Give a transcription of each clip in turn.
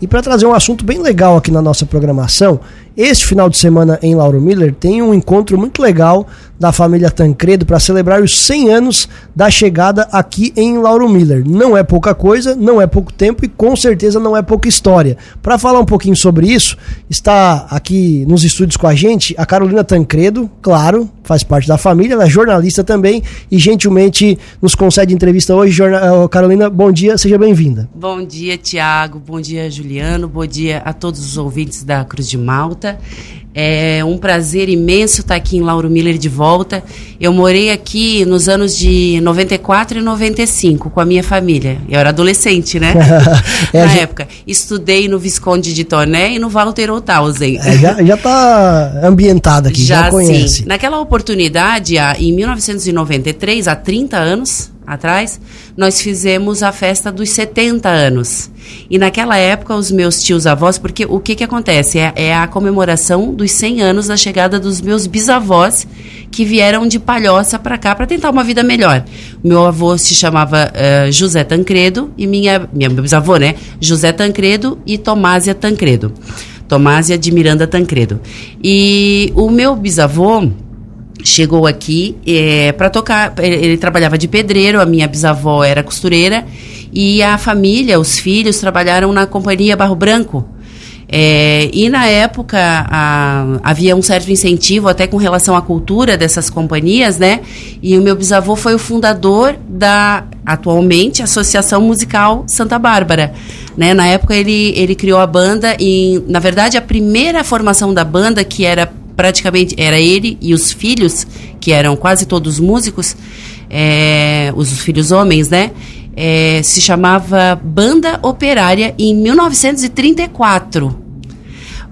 E para trazer um assunto bem legal aqui na nossa programação, este final de semana em Lauro Miller tem um encontro muito legal da família Tancredo para celebrar os 100 anos da chegada aqui em Lauro Miller. Não é pouca coisa, não é pouco tempo e com certeza não é pouca história. Para falar um pouquinho sobre isso, está aqui nos estúdios com a gente a Carolina Tancredo, claro, faz parte da família, ela é jornalista também e gentilmente nos concede entrevista hoje. Eh, Carolina, bom dia, seja bem-vinda. Bom dia, Tiago, bom dia, Juliano, bom dia a todos os ouvintes da Cruz de Malta. É um prazer imenso estar aqui em Lauro Miller de volta. Eu morei aqui nos anos de 94 e 95 com a minha família. Eu era adolescente, né? é, Na já... época. Estudei no Visconde de Torné e no Walter Othausen. É, já, já tá ambientada aqui, já, já conhece. Sim. Naquela oportunidade, em 1993, há 30 anos, atrás, nós fizemos a festa dos 70 anos. E naquela época, os meus tios avós, porque o que, que acontece? É, é a comemoração dos 100 anos da chegada dos meus bisavós, que vieram de Palhoça para cá para tentar uma vida melhor. Meu avô se chamava uh, José Tancredo e minha, minha bisavô, né? José Tancredo e Tomásia Tancredo. Tomásia de Miranda Tancredo. E o meu bisavô chegou aqui é, para tocar. Ele, ele, trabalhava de pedreiro, a minha bisavó era costureira e a família, os filhos, trabalharam na companhia Barro Branco. É, e na época a, havia um certo incentivo até com relação à cultura dessas companhias, né? E o meu bisavô foi o fundador da atualmente Associação Musical Santa Bárbara, né? Na época ele, ele criou a banda e na verdade a primeira formação da banda que era praticamente era ele e os filhos, que eram quase todos músicos, é, os filhos homens, né? É, se chamava Banda Operária em 1934.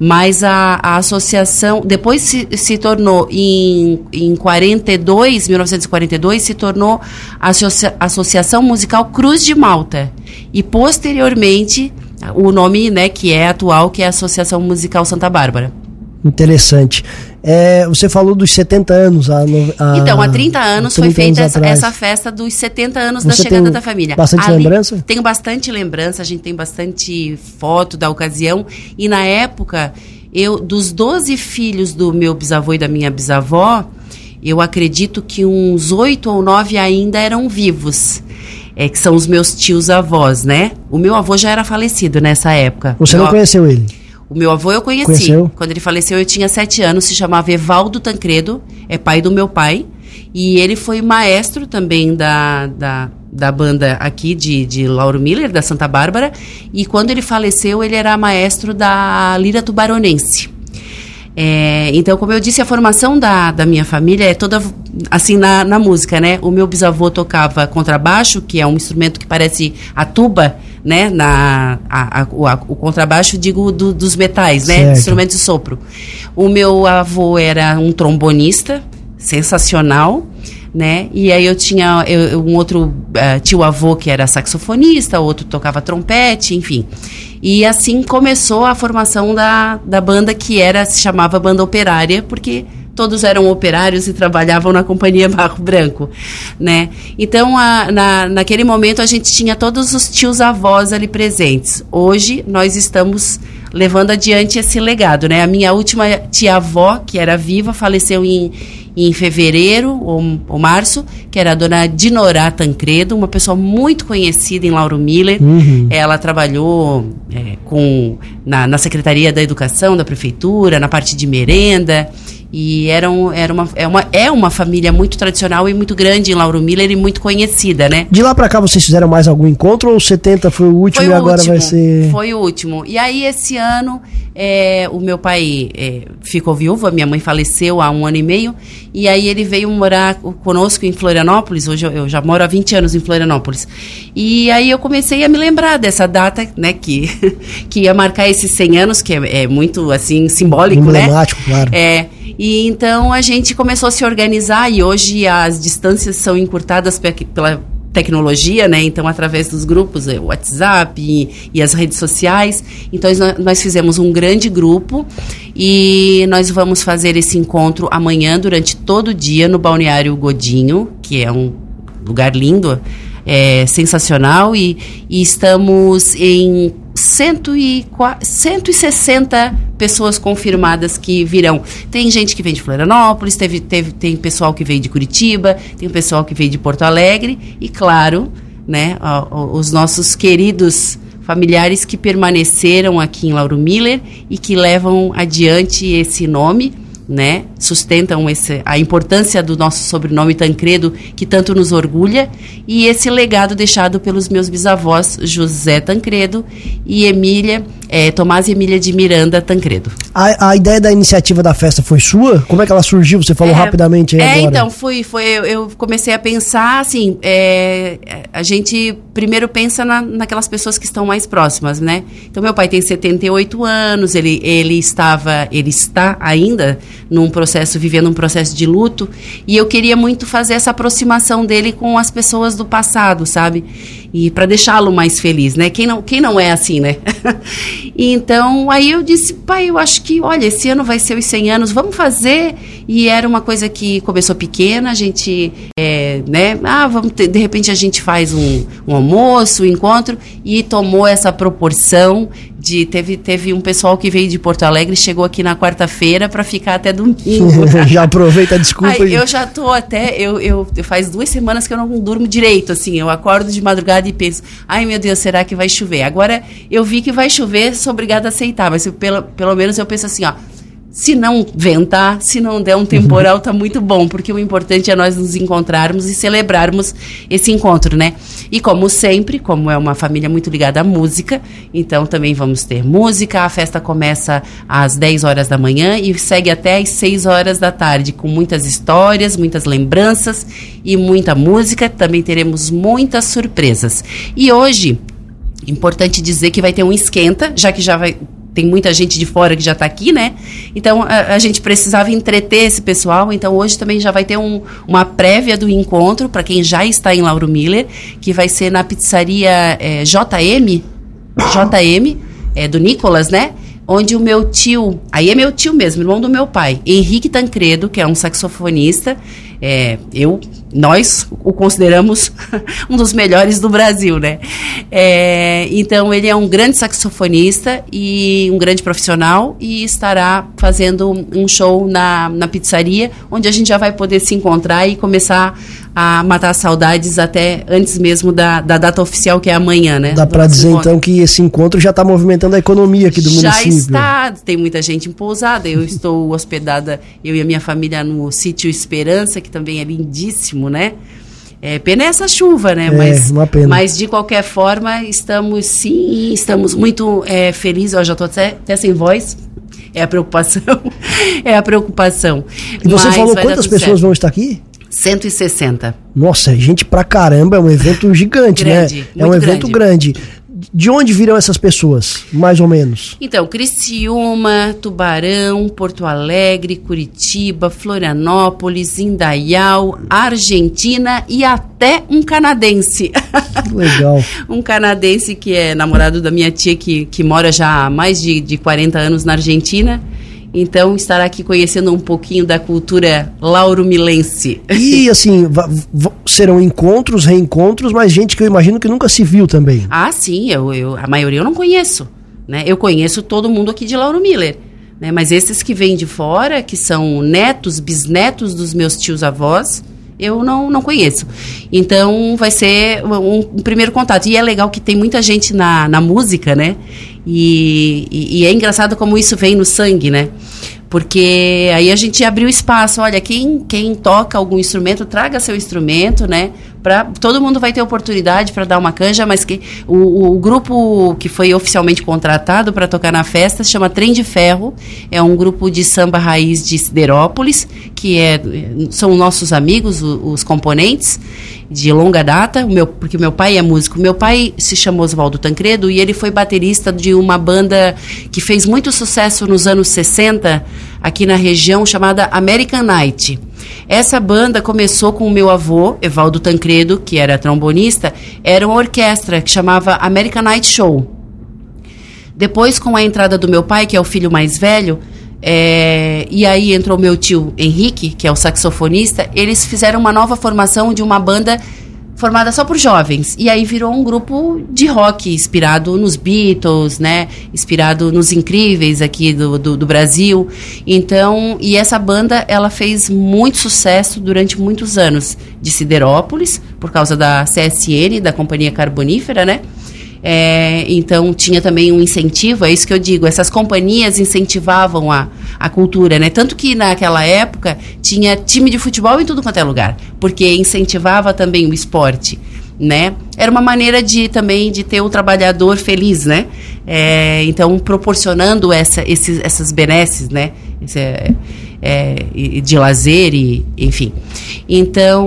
Mas a, a associação, depois se, se tornou, em, em 42, 1942, se tornou a Associa, Associação Musical Cruz de Malta. E posteriormente, o nome né, que é atual, que é a Associação Musical Santa Bárbara. Interessante. É, você falou dos 70 anos. A, a, então, há 30 anos 30 foi feita essa, essa, festa dos 70 anos você da chegada da família. Bastante Ali, lembrança? Tenho bastante lembrança, a gente tem bastante foto da ocasião. E na época, eu dos 12 filhos do meu bisavô e da minha bisavó, eu acredito que uns oito ou nove ainda eram vivos. É, que são os meus tios avós, né? O meu avô já era falecido nessa época. Você não conheceu ele? O meu avô eu conheci. Conheceu? Quando ele faleceu, eu tinha sete anos, se chamava Evaldo Tancredo, é pai do meu pai. E ele foi maestro também da, da, da banda aqui de, de Lauro Miller, da Santa Bárbara. E quando ele faleceu, ele era maestro da Lira Tubaronense. É, então, como eu disse, a formação da, da minha família é toda assim na, na música, né? O meu bisavô tocava contrabaixo, que é um instrumento que parece a tuba, né? Na, a, a, o, a, o, contrabaixo, digo, do, dos metais, né? Certo. Instrumento de sopro. O meu avô era um trombonista, sensacional, né? E aí eu tinha eu, um outro uh, tio-avô que era saxofonista, outro tocava trompete, enfim. E assim começou a formação da, da banda que era se chamava Banda Operária, porque todos eram operários e trabalhavam na companhia Barro Branco, né? Então, a, na, naquele momento a gente tinha todos os tios avós ali presentes. Hoje nós estamos levando adiante esse legado, né? A minha última tia-avó, que era viva, faleceu em, em fevereiro ou, ou, março, que era a dona Dinorá Tancredo, uma pessoa muito conhecida em Lauro Miller. Uhum. Ela trabalhou é, com, na, na Secretaria da Educação da Prefeitura, na parte de merenda. E era, um, era uma, é, uma, é uma família muito tradicional e muito grande em Lauro Miller e muito conhecida, né? De lá para cá vocês fizeram mais algum encontro ou 70 foi o último foi e agora último, vai ser. Foi o último. E aí, esse ano, é, o meu pai é, ficou viúvo, a minha mãe faleceu há um ano e meio, e aí ele veio morar conosco em Florianópolis. Hoje eu, eu já moro há 20 anos em Florianópolis. E aí eu comecei a me lembrar dessa data, né, que, que ia marcar esses 100 anos, que é, é muito, assim, simbólico, Emblemático, né? claro. É. E então a gente começou a se organizar e hoje as distâncias são encurtadas pela tecnologia, né? Então, através dos grupos, o WhatsApp e, e, as redes sociais. Então, nós fizemos um grande grupo e nós vamos fazer esse encontro amanhã, durante todo o dia, no Balneário Godinho, que é um lugar lindo, é, sensacional. E, e estamos em 160 pessoas confirmadas que virão. Tem gente que vem de Florianópolis, teve, teve, tem pessoal que veio de Curitiba, tem pessoal que veio de Porto Alegre e, claro, né, os nossos queridos familiares que permaneceram aqui em Lauro Miller e que levam adiante esse nome né, sustentam esse, a importância do nosso sobrenome Tancredo, que tanto nos orgulha, e esse legado deixado pelos meus bisavós José Tancredo e Emília é, Tomás e Emília de Miranda Tancredo. A, a, ideia da iniciativa da festa foi sua? Como é que ela surgiu? Você falou é, rapidamente aí é, agora. então, foi, foi eu, eu comecei a pensar, assim, é, a gente primeiro pensa na, naquelas pessoas que estão mais próximas, né? Então, meu pai tem 78 anos, ele, ele estava, ele está ainda num processo, vivendo um processo de luto, e eu queria muito fazer essa aproximação dele com as pessoas do passado, sabe? E para deixá-lo mais feliz, né? Quem não, quem não é assim, né? então, aí eu disse, pai, eu acho que, olha, esse ano vai ser os 100 anos, vamos fazer. E era uma coisa que começou pequena, a gente, é, né? Ah, vamos ter, de repente a gente faz um, um almoço, um encontro, e tomou essa proporção de teve, teve um pessoal que veio de Porto Alegre chegou aqui na quarta-feira para ficar até domingo. já aproveita a desculpa. Aí, eu já tô até eu, eu, faz duas semanas que eu não durmo direito assim. Eu acordo de madrugada e penso, ai meu Deus, será que vai chover? Agora eu vi que vai chover, sou obrigada a aceitar. Mas eu, pelo, pelo menos eu penso assim, ó se não ventar, se não der um temporal, tá muito bom, porque o importante é nós nos encontrarmos e celebrarmos esse encontro, né? E como sempre, como é uma família muito ligada à música, então também vamos ter música. A festa começa às 10 horas da manhã e segue até às 6 horas da tarde, com muitas histórias, muitas lembranças e muita música. Também teremos muitas surpresas. E hoje, Importante dizer que vai ter um esquenta, já que já vai tem muita gente de fora que já está aqui, né? Então a, a, gente precisava entreter esse pessoal. Então hoje também já vai ter um, uma prévia do encontro para quem já está em Lauro Miller, que vai ser na pizzaria é, JM, JM, é, do Nicolas, né? Onde o meu tio, aí é meu tio mesmo, irmão do meu pai, Henrique Tancredo, que é um saxofonista, é, eu, nós o consideramos um dos melhores do Brasil, né? É, então ele é um grande saxofonista e um grande profissional e estará fazendo um show na, na pizzaria, onde a gente já vai poder se encontrar e começar a matar saudades até antes mesmo da, da data oficial, que é amanhã, né? Dá para dizer encontro. então que esse encontro já está movimentando a economia aqui do já município. Já está, tem muita gente em pousada. Eu estou hospedada, eu e a minha família, no sítio Esperança, que também é lindíssimo, né? É, pena essa chuva, né? É, mas, mas de qualquer forma, estamos sim, estamos muito é, felizes. Eu já estou até, até sem voz. É a preocupação. é a preocupação. E você mas falou quantas pessoas certo. vão estar aqui? 160. Nossa, gente pra caramba, é um evento gigante, né? grande, né? É um evento grande. grande de onde virão essas pessoas, mais ou menos? Então, Criciúma, Tubarão, Porto Alegre, Curitiba, Florianópolis, Indaial, Argentina e até um canadense. Que legal. um canadense que é namorado da minha tia, que, que mora já há mais de, de 40 anos na Argentina. Então, estará aqui conhecendo um pouquinho da cultura lauromilense. E, assim, serão encontros, reencontros, mas gente que eu imagino que nunca se viu também. Ah, sim, eu, eu a maioria eu não conheço. Né? Eu conheço todo mundo aqui de Lauro Miller. Né? Mas esses que vêm de fora, que são netos, bisnetos dos meus tios-avós, eu não, não conheço. Então, vai ser um, um, primeiro contato. E é legal que tem muita gente na, na música, né? E, e, e, é engraçado como isso vem no sangue, né? Porque aí a gente abriu espaço, olha, quem, quem toca algum instrumento, traga seu instrumento, né? Pra, todo mundo vai ter oportunidade para dar uma canja, mas que o, o grupo que foi oficialmente contratado para tocar na festa chama Trem de Ferro, é um grupo de samba raiz de Siderópolis, que é, são nossos amigos, os, os componentes, de longa data, o meu, porque meu pai é músico. Meu pai se chamou Oswaldo Tancredo e ele foi baterista de uma banda que fez muito sucesso nos anos 60 aqui na região chamada American Night. Essa banda começou com o meu avô, Evaldo Tancredo, que era trombonista, era uma orquestra que chamava American Night Show. Depois, com a entrada do meu pai, que é o filho mais velho, é, e aí entrou meu tio Henrique, que é o saxofonista. Eles fizeram uma nova formação de uma banda formada só por jovens. E aí virou um grupo de rock inspirado nos Beatles, né? Inspirado nos incríveis aqui do, do, do, Brasil. Então, e essa banda, ela fez muito sucesso durante muitos anos. De Siderópolis, por causa da CSN, da Companhia Carbonífera, né? É, então tinha também um incentivo, é isso que eu digo, essas companhias incentivavam a, a cultura, né? Tanto que naquela época tinha time de futebol em tudo quanto é lugar, porque incentivava também o esporte. Né? Era uma maneira de também de ter o trabalhador feliz, né? É, então proporcionando essa, esses, essas benesses, né? Esse, é, de lazer e enfim. Então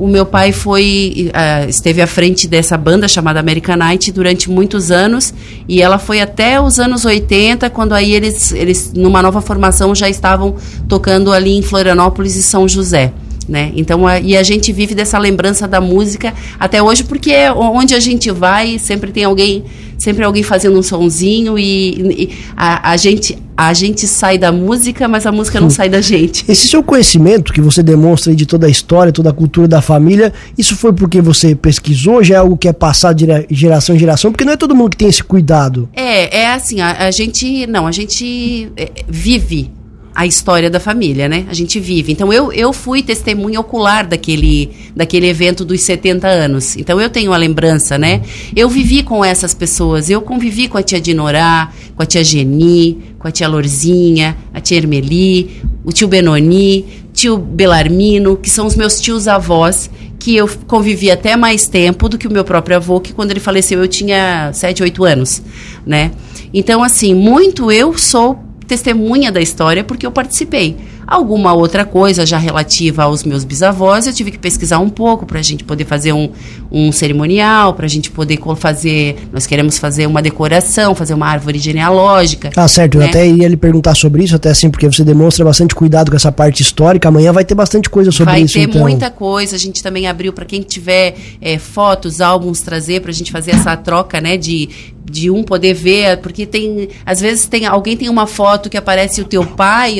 o meu pai foi uh, esteve à frente dessa banda chamada American Night durante muitos anos e ela foi até os anos 80 quando aí eles eles numa nova formação já estavam tocando ali em Florianópolis e São José. Né? Então, a, e a gente vive dessa lembrança da música até hoje, porque é onde a gente vai, sempre tem alguém, sempre alguém fazendo um sonzinho e, e a, a, gente, a gente sai da música, mas a música não sai da gente. Esse seu conhecimento que você demonstra de toda a história, toda a cultura da família, isso foi porque você pesquisou, já é algo que é passado de geração em geração, porque não é todo mundo que tem esse cuidado. É, é assim, a, a gente, não, a gente é, vive a história da família, né? A gente vive. Então eu, eu fui testemunha ocular daquele, daquele evento dos 70 anos. Então eu tenho a lembrança, né? Eu vivi com essas pessoas. Eu convivi com a tia Dinorá, com a tia Geni, com a tia Lorzinha, a tia Ermeli, o tio Benoni, tio Belarmino, que são os meus tios avós, que eu convivi até mais tempo do que o meu próprio avô, que quando ele faleceu eu tinha 7, 8 anos, né? Então, assim, muito eu sou testemunha da história porque eu participei. Alguma outra coisa já relativa aos meus bisavós, eu tive que pesquisar um pouco para a gente poder fazer um, um cerimonial, para a gente poder fazer. Nós queremos fazer uma decoração, fazer uma árvore genealógica. Ah, certo. Né? Eu até ia lhe perguntar sobre isso, até assim, porque você demonstra bastante cuidado com essa parte histórica. Amanhã vai ter bastante coisa sobre vai isso. Vai ter então. muita coisa. A gente também abriu para quem tiver é, fotos, álbuns, trazer para a gente fazer essa troca, né, de, de um poder ver, porque tem às vezes tem alguém tem uma foto que aparece o teu pai,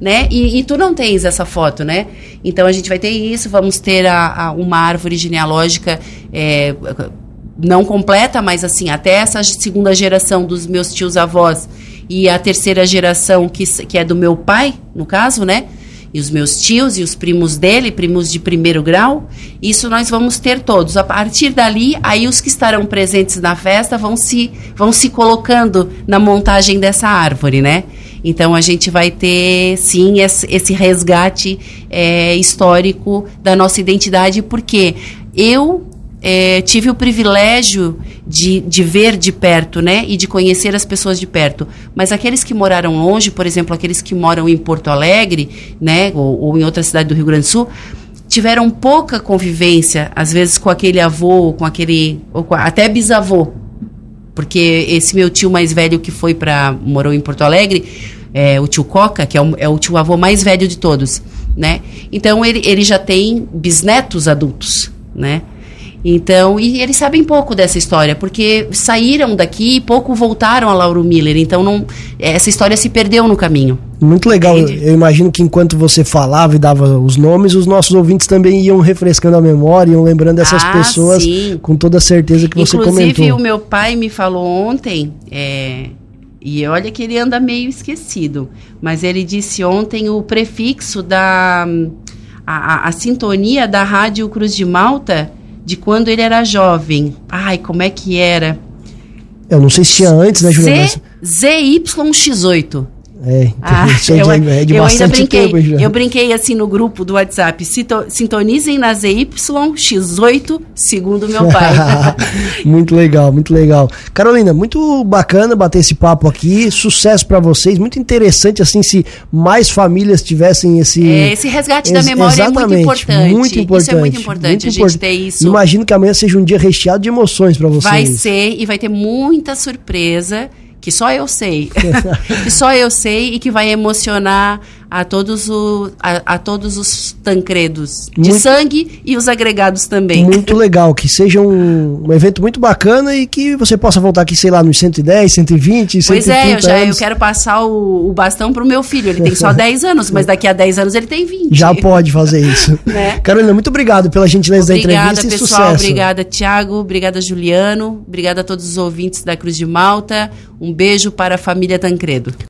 né? E, e tu não tens essa foto, né? Então a gente vai ter isso, vamos ter a, a uma árvore genealógica é, não completa, mas assim até essa segunda geração dos meus tios avós e a terceira geração que, que é do meu pai, no caso, né? E os meus tios e os primos dele, primos de primeiro grau, isso nós vamos ter todos. A partir dali, aí os que estarão presentes na festa vão se, vão se colocando na montagem dessa árvore, né? Então a gente vai ter sim esse, resgate é, histórico da nossa identidade, porque eu é, tive o privilégio de, de ver de perto, né, e de conhecer as pessoas de perto. Mas aqueles que moraram longe, por exemplo, aqueles que moram em Porto Alegre, né, ou, ou em outra cidade do Rio Grande do Sul, tiveram pouca convivência, às vezes com aquele avô, com aquele, ou com, até bisavô, porque esse meu tio mais velho que foi para morou em Porto Alegre, é, o tio Coca, que é o, é o tio avô mais velho de todos, né? Então ele, ele já tem bisnetos adultos, né? Então, e eles sabem pouco dessa história, porque saíram daqui e pouco voltaram a Lauro Miller. Então, não, essa história se perdeu no caminho. Muito legal. Entende? Eu imagino que enquanto você falava e dava os nomes, os nossos ouvintes também iam refrescando a memória, iam lembrando dessas ah, pessoas sim. com toda a certeza que Inclusive, você comentou. Inclusive, o meu pai me falou ontem, é, e olha que ele anda meio esquecido, mas ele disse ontem o prefixo da. a, a, a sintonia da Rádio Cruz de Malta de quando ele era jovem. Ai, como é que era? Eu não sei se tinha antes, né, Juliana? ZYX8. É, ah, eu, é de eu ainda brinquei. Tempo, eu brinquei assim no grupo do WhatsApp. Sintonizem na ZYX8, segundo meu pai. muito legal, muito legal. Carolina, muito bacana bater esse papo aqui. Sucesso para vocês. Muito interessante, assim, se mais famílias tivessem esse. É, esse resgate da memória é muito importante. Muito importante. Isso é muito importante muito a gente import... ter isso. Imagino que amanhã seja um dia recheado de emoções para vocês. Vai ser e vai ter muita surpresa que só eu sei, que só eu sei e que vai emocionar a todos, o, a, a todos os tancredos de Muito- sangue e os agregados também. Muito legal, que seja um, um evento muito bacana e que você possa voltar aqui, sei lá, nos 110, 120, 130 Pois é, eu, já, eu anos. quero passar o, o bastão pro meu filho. Ele tem só 10 anos, mas daqui a 10 anos ele tem 20. Já pode fazer isso. Né? Carolina, muito obrigado pela gentileza Obrigada, da entrevista e pessoal. sucesso. Obrigada, Tiago. Obrigada, Juliano. Obrigada a todos os ouvintes da Cruz de Malta. Um beijo para a família Tancredo.